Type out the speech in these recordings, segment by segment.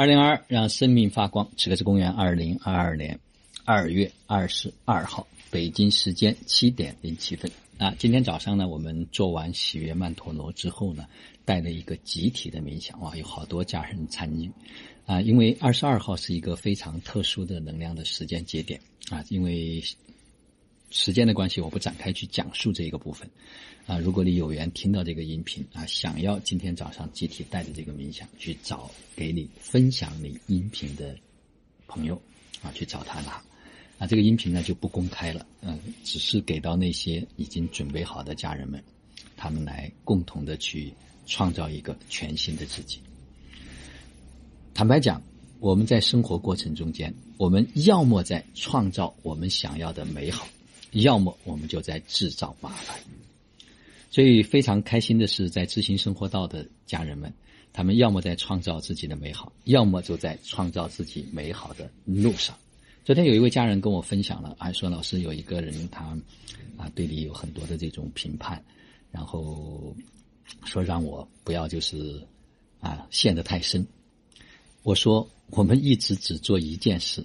二零二二让生命发光，这个是公元二零二二年二月二十二号，北京时间七点零七分。啊，今天早上呢，我们做完喜悦曼陀罗之后呢，带了一个集体的冥想，哇，有好多家人参与。啊，因为二十二号是一个非常特殊的能量的时间节点啊，因为时间的关系，我不展开去讲述这一个部分。啊，如果你有缘听到这个音频啊，想要今天早上集体带着这个冥想去找给你分享你音频的朋友啊，去找他拿。啊，这个音频呢就不公开了，嗯，只是给到那些已经准备好的家人们，他们来共同的去创造一个全新的自己。坦白讲，我们在生活过程中间，我们要么在创造我们想要的美好，要么我们就在制造麻烦。所以非常开心的是，在知行生活道的家人们，他们要么在创造自己的美好，要么就在创造自己美好的路上。昨天有一位家人跟我分享了，还说老师有一个人他啊对你有很多的这种评判，然后说让我不要就是啊陷得太深。我说我们一直只做一件事。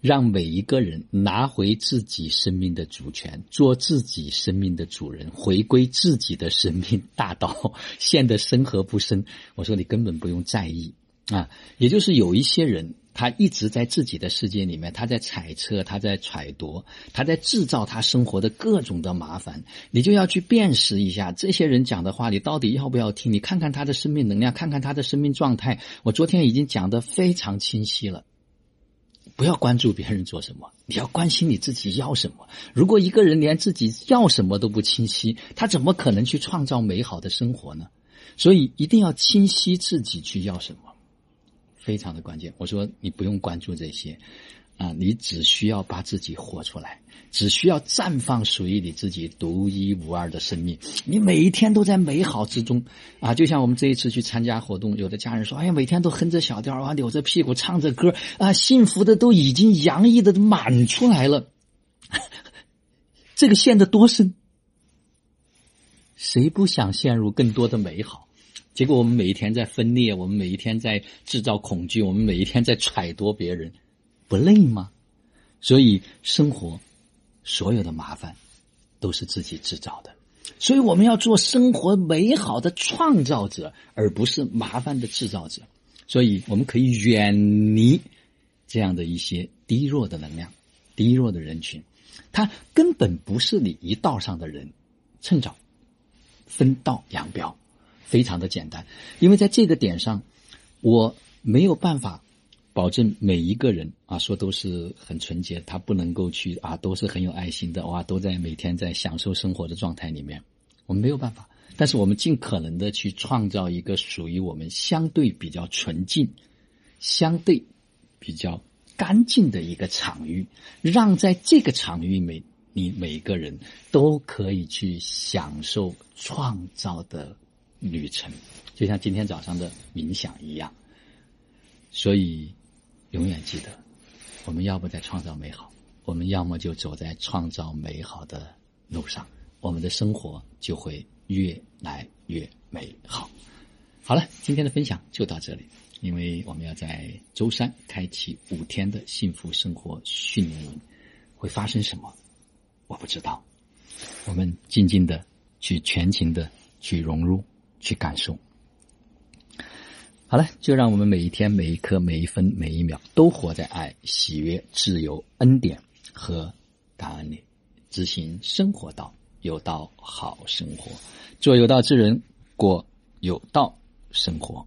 让每一个人拿回自己生命的主权，做自己生命的主人，回归自己的生命大道，陷得深和不深？我说你根本不用在意啊。也就是有一些人，他一直在自己的世界里面，他在揣测，他在揣度，他在制造他生活的各种的麻烦。你就要去辨识一下这些人讲的话，你到底要不要听？你看看他的生命能量，看看他的生命状态。我昨天已经讲的非常清晰了。不要关注别人做什么，你要关心你自己要什么。如果一个人连自己要什么都不清晰，他怎么可能去创造美好的生活呢？所以一定要清晰自己去要什么，非常的关键。我说你不用关注这些，啊，你只需要把自己活出来。只需要绽放属于你自己独一无二的生命，你每一天都在美好之中啊！就像我们这一次去参加活动，有的家人说：“哎呀，每天都哼着小调啊，扭着屁股唱着歌啊，幸福的都已经洋溢的满出来了。”这个陷得多深？谁不想陷入更多的美好？结果我们每一天在分裂，我们每一天在制造恐惧，我们每一天在揣度别人，不累吗？所以生活。所有的麻烦都是自己制造的，所以我们要做生活美好的创造者，而不是麻烦的制造者。所以我们可以远离这样的一些低弱的能量、低弱的人群，他根本不是你一道上的人。趁早分道扬镳，非常的简单。因为在这个点上，我没有办法。保证每一个人啊，说都是很纯洁，他不能够去啊，都是很有爱心的哇，都在每天在享受生活的状态里面，我们没有办法，但是我们尽可能的去创造一个属于我们相对比较纯净、相对比较干净的一个场域，让在这个场域每，你每一个人都可以去享受创造的旅程，就像今天早上的冥想一样，所以。永远记得，我们要不在创造美好，我们要么就走在创造美好的路上，我们的生活就会越来越美好。好了，今天的分享就到这里，因为我们要在周三开启五天的幸福生活训练营，会发生什么，我不知道。我们静静的去全情的去融入，去感受。好了，就让我们每一天、每一刻、每一分、每一秒都活在爱、喜悦、自由、恩典和感恩里，执行生活道，有道好生活，做有道之人，过有道生活。